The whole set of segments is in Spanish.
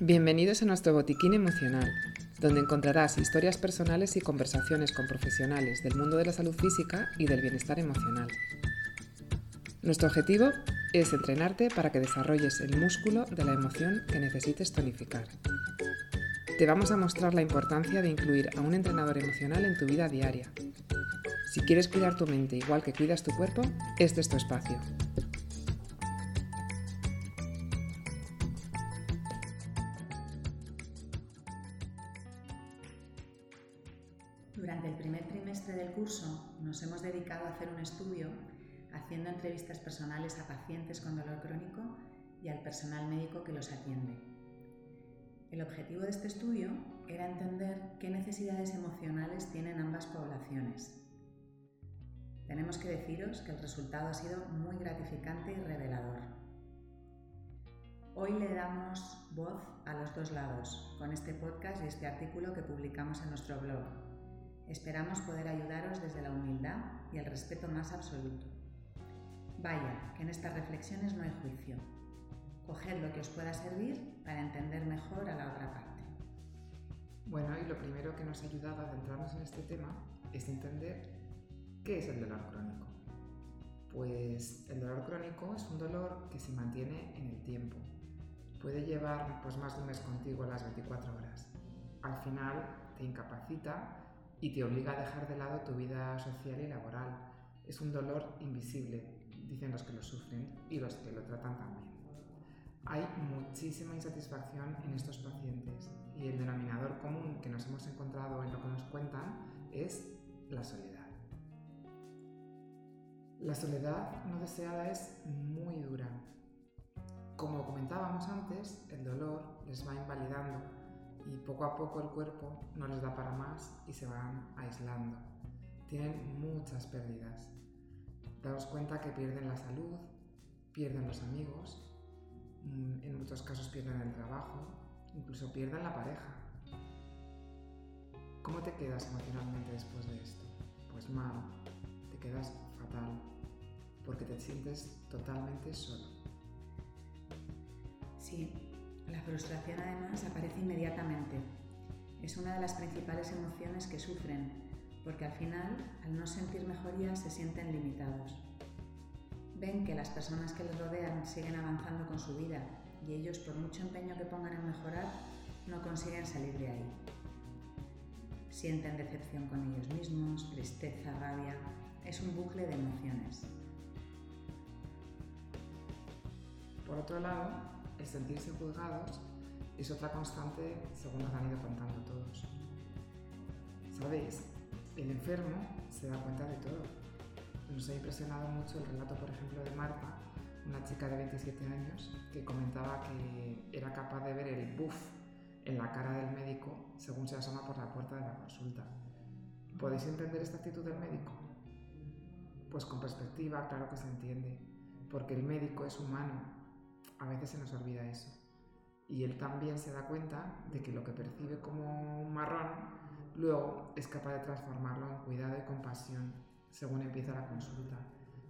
Bienvenidos a nuestro botiquín emocional, donde encontrarás historias personales y conversaciones con profesionales del mundo de la salud física y del bienestar emocional. Nuestro objetivo es entrenarte para que desarrolles el músculo de la emoción que necesites tonificar. Te vamos a mostrar la importancia de incluir a un entrenador emocional en tu vida diaria. Si quieres cuidar tu mente igual que cuidas tu cuerpo, este es tu espacio. Durante el primer trimestre del curso nos hemos dedicado a hacer un estudio haciendo entrevistas personales a pacientes con dolor crónico y al personal médico que los atiende. El objetivo de este estudio era entender qué necesidades emocionales tienen ambas poblaciones. Tenemos que deciros que el resultado ha sido muy gratificante y revelador. Hoy le damos voz a los dos lados con este podcast y este artículo que publicamos en nuestro blog. Esperamos poder ayudaros desde la humildad y el respeto más absoluto. Vaya, que en estas reflexiones no hay juicio. Coged lo que os pueda servir para entender mejor a la otra parte. Bueno, y lo primero que nos ha ayudado a adentrarnos en este tema es entender qué es el dolor crónico. Pues el dolor crónico es un dolor que se mantiene en el tiempo. Puede llevar pues, más de un mes contigo las 24 horas. Al final te incapacita y te obliga a dejar de lado tu vida social y laboral. Es un dolor invisible, dicen los que lo sufren y los que lo tratan también. Hay muchísima insatisfacción en estos pacientes y el denominador común que nos hemos encontrado en lo que nos cuentan es la soledad. La soledad no deseada es muy dura. Como comentábamos antes, el dolor les va invalidando y poco a poco el cuerpo no les da para más y se van aislando. Tienen muchas pérdidas daros cuenta que pierden la salud, pierden los amigos, en muchos casos pierden el trabajo, incluso pierden la pareja. ¿Cómo te quedas emocionalmente después de esto? Pues mal, te quedas fatal, porque te sientes totalmente solo. Sí, la frustración además aparece inmediatamente. Es una de las principales emociones que sufren porque al final, al no sentir mejoría, se sienten limitados. Ven que las personas que les rodean siguen avanzando con su vida y ellos, por mucho empeño que pongan en mejorar, no consiguen salir de ahí. Sienten decepción con ellos mismos, tristeza, rabia. Es un bucle de emociones. Por otro lado, el sentirse juzgados es otra constante según nos han ido contando todos. ¿Sabéis? el enfermo se da cuenta de todo. Nos ha impresionado mucho el relato, por ejemplo, de Marta, una chica de 27 años, que comentaba que era capaz de ver el buff en la cara del médico según se asoma por la puerta de la consulta. ¿Podéis entender esta actitud del médico? Pues con perspectiva, claro que se entiende, porque el médico es humano. A veces se nos olvida eso. Y él también se da cuenta de que lo que percibe como un marrón Luego es capaz de transformarlo en cuidado y compasión según empieza la consulta,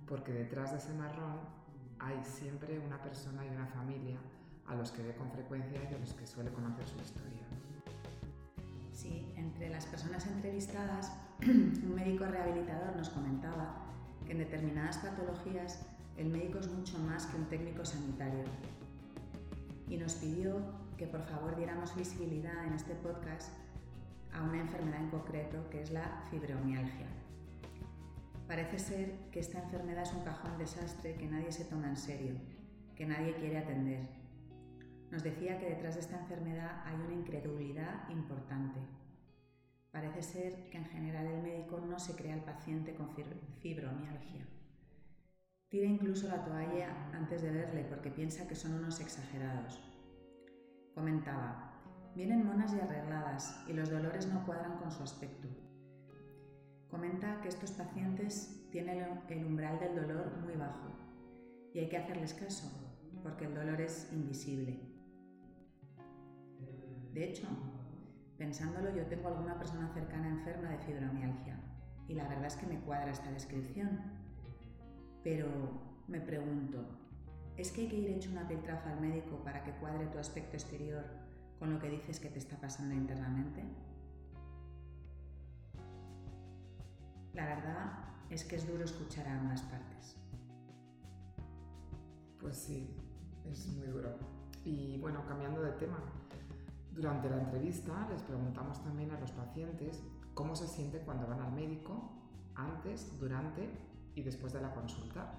porque detrás de ese marrón hay siempre una persona y una familia a los que ve con frecuencia y de los que suele conocer su historia. Sí, entre las personas entrevistadas, un médico rehabilitador nos comentaba que en determinadas patologías el médico es mucho más que un técnico sanitario. Y nos pidió que por favor diéramos visibilidad en este podcast a una enfermedad en concreto que es la fibromialgia. Parece ser que esta enfermedad es un cajón desastre que nadie se toma en serio, que nadie quiere atender. Nos decía que detrás de esta enfermedad hay una incredulidad importante. Parece ser que en general el médico no se cree al paciente con fibromialgia. Tira incluso la toalla antes de verle porque piensa que son unos exagerados. Comentaba, Vienen monas y arregladas y los dolores no cuadran con su aspecto. Comenta que estos pacientes tienen el umbral del dolor muy bajo y hay que hacerles caso porque el dolor es invisible. De hecho, pensándolo, yo tengo alguna persona cercana enferma de fibromialgia y la verdad es que me cuadra esta descripción. Pero me pregunto, ¿es que hay que ir hecho una piltrafa al médico para que cuadre tu aspecto exterior con lo que dices que te está pasando internamente? La verdad es que es duro escuchar a ambas partes. Pues sí, es muy duro. Y bueno, cambiando de tema, durante la entrevista les preguntamos también a los pacientes cómo se sienten cuando van al médico, antes, durante y después de la consulta.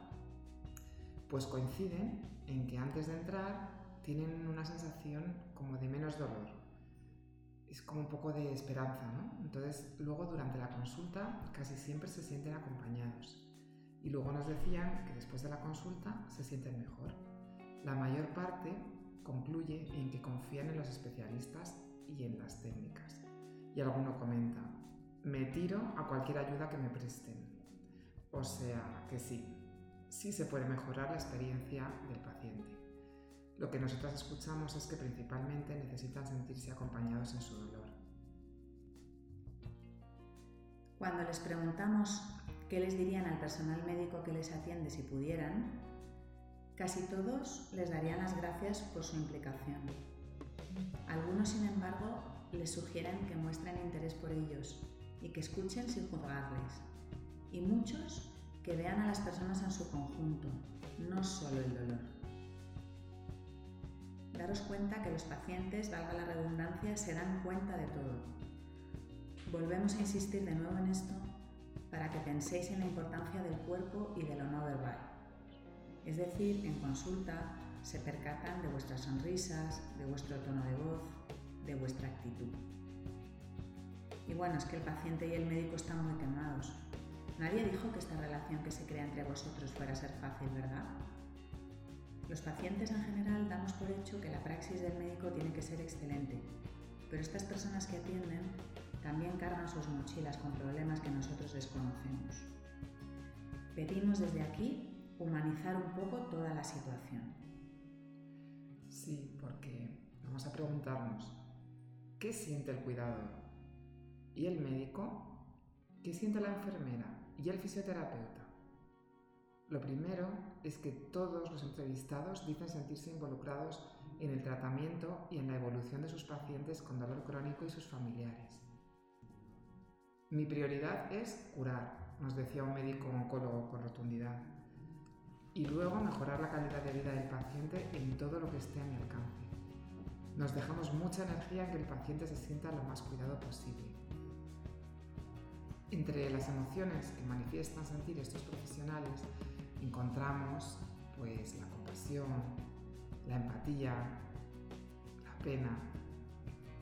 Pues coinciden en que antes de entrar tienen una sensación como de menos dolor. Es como un poco de esperanza, ¿no? Entonces, luego durante la consulta casi siempre se sienten acompañados. Y luego nos decían que después de la consulta se sienten mejor. La mayor parte concluye en que confían en los especialistas y en las técnicas. Y alguno comenta, me tiro a cualquier ayuda que me presten. O sea que sí, sí se puede mejorar la experiencia del paciente. Lo que nosotras escuchamos es que principalmente necesitan sentirse acompañados en su dolor. Cuando les preguntamos qué les dirían al personal médico que les atiende si pudieran, Casi todos les darían las gracias por su implicación. Algunos, sin embargo, les sugieren que muestren interés por ellos y que escuchen sin juzgarles. Y muchos que vean a las personas en su conjunto, no solo el dolor. Daros cuenta que los pacientes, valga la redundancia, se dan cuenta de todo. Volvemos a insistir de nuevo en esto para que penséis en la importancia del cuerpo y de lo no verbal. Es decir, en consulta se percatan de vuestras sonrisas, de vuestro tono de voz, de vuestra actitud. Y bueno, es que el paciente y el médico están muy quemados. Nadie dijo que esta relación que se crea entre vosotros fuera a ser fácil, ¿verdad? Los pacientes en general damos por hecho que la praxis del médico tiene que ser excelente, pero estas personas que atienden también cargan sus mochilas con problemas que nosotros desconocemos. Pedimos desde aquí humanizar un poco toda la situación. Sí, porque vamos a preguntarnos, ¿qué siente el cuidador? ¿Y el médico? ¿Qué siente la enfermera? ¿Y el fisioterapeuta? Lo primero es que todos los entrevistados dicen sentirse involucrados en el tratamiento y en la evolución de sus pacientes con dolor crónico y sus familiares. Mi prioridad es curar, nos decía un médico oncólogo con rotundidad y luego mejorar la calidad de vida del paciente en todo lo que esté a mi alcance. Nos dejamos mucha energía en que el paciente se sienta lo más cuidado posible. Entre las emociones que manifiestan sentir estos profesionales encontramos pues la compasión, la empatía, la pena,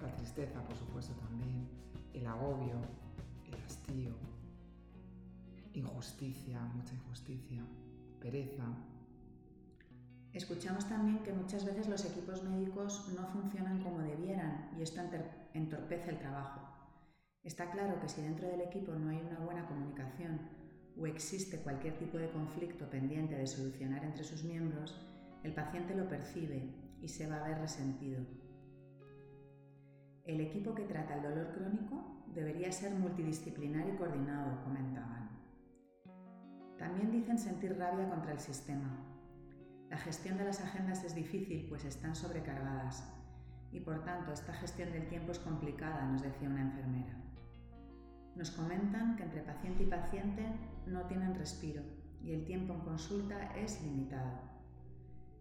la tristeza por supuesto también, el agobio, el hastío, injusticia, mucha injusticia, pereza. Escuchamos también que muchas veces los equipos médicos no funcionan como debieran y esto entorpece el trabajo. Está claro que si dentro del equipo no hay una buena comunicación o existe cualquier tipo de conflicto pendiente de solucionar entre sus miembros, el paciente lo percibe y se va a ver resentido. El equipo que trata el dolor crónico debería ser multidisciplinar y coordinado, comentaban. También dicen sentir rabia contra el sistema. La gestión de las agendas es difícil pues están sobrecargadas y por tanto esta gestión del tiempo es complicada, nos decía una enfermera. Nos comentan que entre paciente y paciente no tienen respiro y el tiempo en consulta es limitado.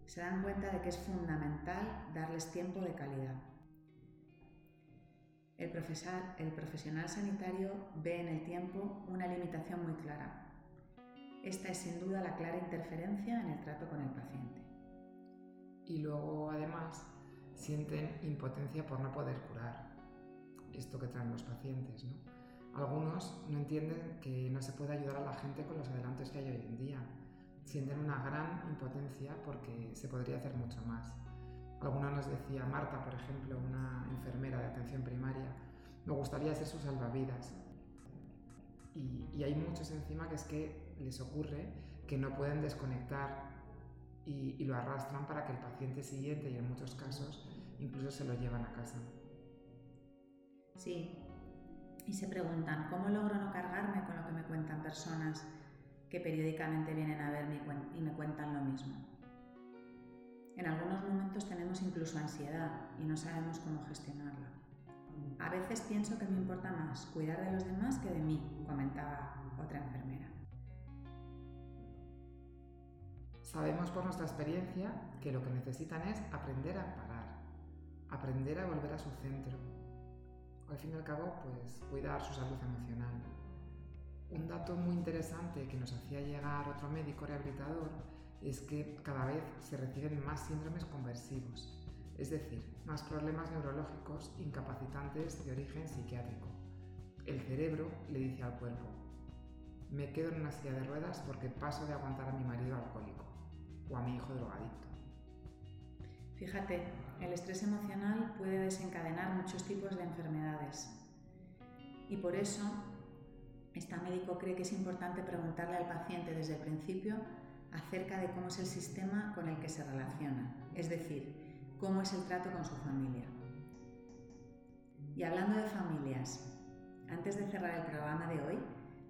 Se dan cuenta de que es fundamental darles tiempo de calidad. El, el profesional sanitario ve en el tiempo una limitación muy clara esta es sin duda la clara interferencia en el trato con el paciente. Y luego, además, sienten impotencia por no poder curar. Esto que traen los pacientes, ¿no? Algunos no entienden que no se puede ayudar a la gente con los adelantos que hay hoy en día. Sienten una gran impotencia porque se podría hacer mucho más. Alguna nos decía, Marta, por ejemplo, una enfermera de atención primaria, me gustaría ser su salvavidas. Y, y hay muchos encima que es que les ocurre que no pueden desconectar y, lo arrastran para que el paciente siguiente, y en muchos casos, incluso se lo llevan a casa. Sí, y se preguntan, ¿cómo logro no cargarme con lo que me personas que periódicamente vienen a verme y me cuentan lo mismo. En algunos momentos tenemos incluso ansiedad y no sabemos cómo gestionarla. A veces pienso que me importa más cuidar de los demás que de mí, comentaba otra enfermera. Sabemos por nuestra experiencia que lo que necesitan es aprender a parar, aprender a volver a su centro. Al fin y al cabo, pues cuidar su salud emocional. Un dato muy interesante que nos hacía llegar otro médico rehabilitador es que cada vez se reciben más síndromes conversivos, es decir, más problemas neurológicos incapacitantes de origen psiquiátrico. El cerebro le dice al cuerpo, me quedo en una silla de ruedas porque paso de aguantar a mi marido alcohólico o a mi hijo drogadicto. Fíjate, el estrés emocional puede desencadenar muchos tipos de enfermedades y por eso esta médico cree que es importante preguntarle al paciente desde el principio acerca de cómo es el sistema con el que se relaciona, es decir, cómo es el trato con su familia. Y hablando de familias, antes de cerrar el programa de hoy,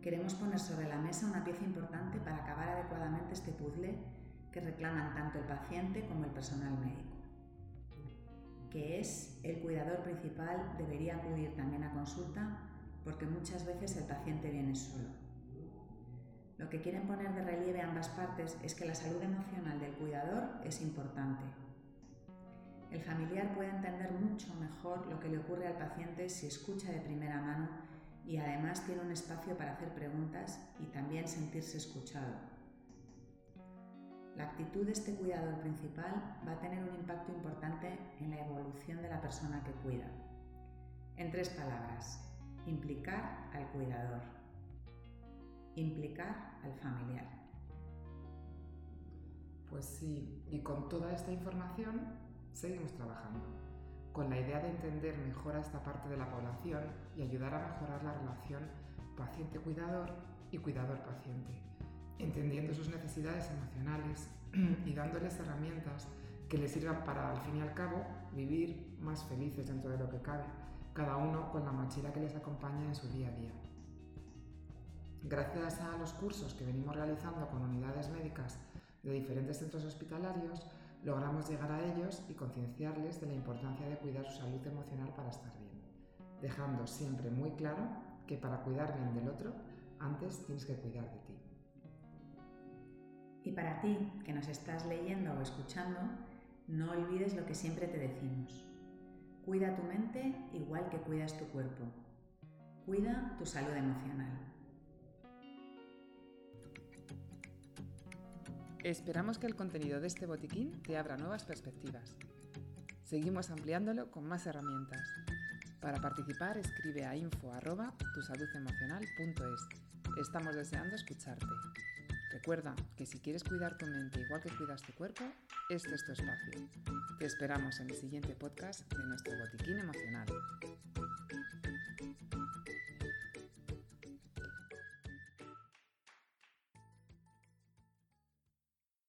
queremos poner sobre la mesa una pieza importante para acabar adecuadamente este puzzle que reclaman tanto el paciente como el personal médico, que es el cuidador principal debería acudir también a consulta porque muchas veces el paciente viene solo. Lo que quieren poner de relieve ambas partes es que la salud emocional del cuidador es importante. El familiar puede entender mucho mejor lo que le ocurre al paciente si escucha de primera mano y además tiene un espacio para hacer preguntas y también sentirse escuchado. La actitud de este cuidador principal va a tener un impacto importante persona que cuida. En tres palabras, implicar al cuidador implicar al familiar. Pues sí, y con toda esta información seguimos trabajando, con la idea de entender mejor a esta parte de la población y ayudar a mejorar la relación paciente-cuidador y cuidador-paciente, entendiendo sus necesidades emocionales y dándoles herramientas que les sirvan para, al fin y al cabo, vivir más felices dentro de lo que cabe, cada uno con la mochila que les acompaña en su día a día. Gracias a los cursos que venimos realizando con unidades médicas de diferentes centros hospitalarios, logramos llegar a ellos y concienciarles de la importancia de cuidar su salud emocional para estar bien, dejando siempre muy claro que para cuidar bien del otro, antes tienes que cuidar de ti. Y para ti, que nos estás leyendo o escuchando, no olvides lo que siempre te decimos. Cuida tu mente igual que cuidas tu cuerpo. Cuida tu salud emocional. Esperamos que el contenido de este botiquín te abra nuevas perspectivas. Seguimos ampliándolo con más herramientas. Para participar escribe a info@tusaludemocional.es. Estamos deseando escucharte. Recuerda que si quieres cuidar tu mente igual que cuidas tu cuerpo, este es tu espacio. Te esperamos en el siguiente podcast de nuestro botiquín emocional.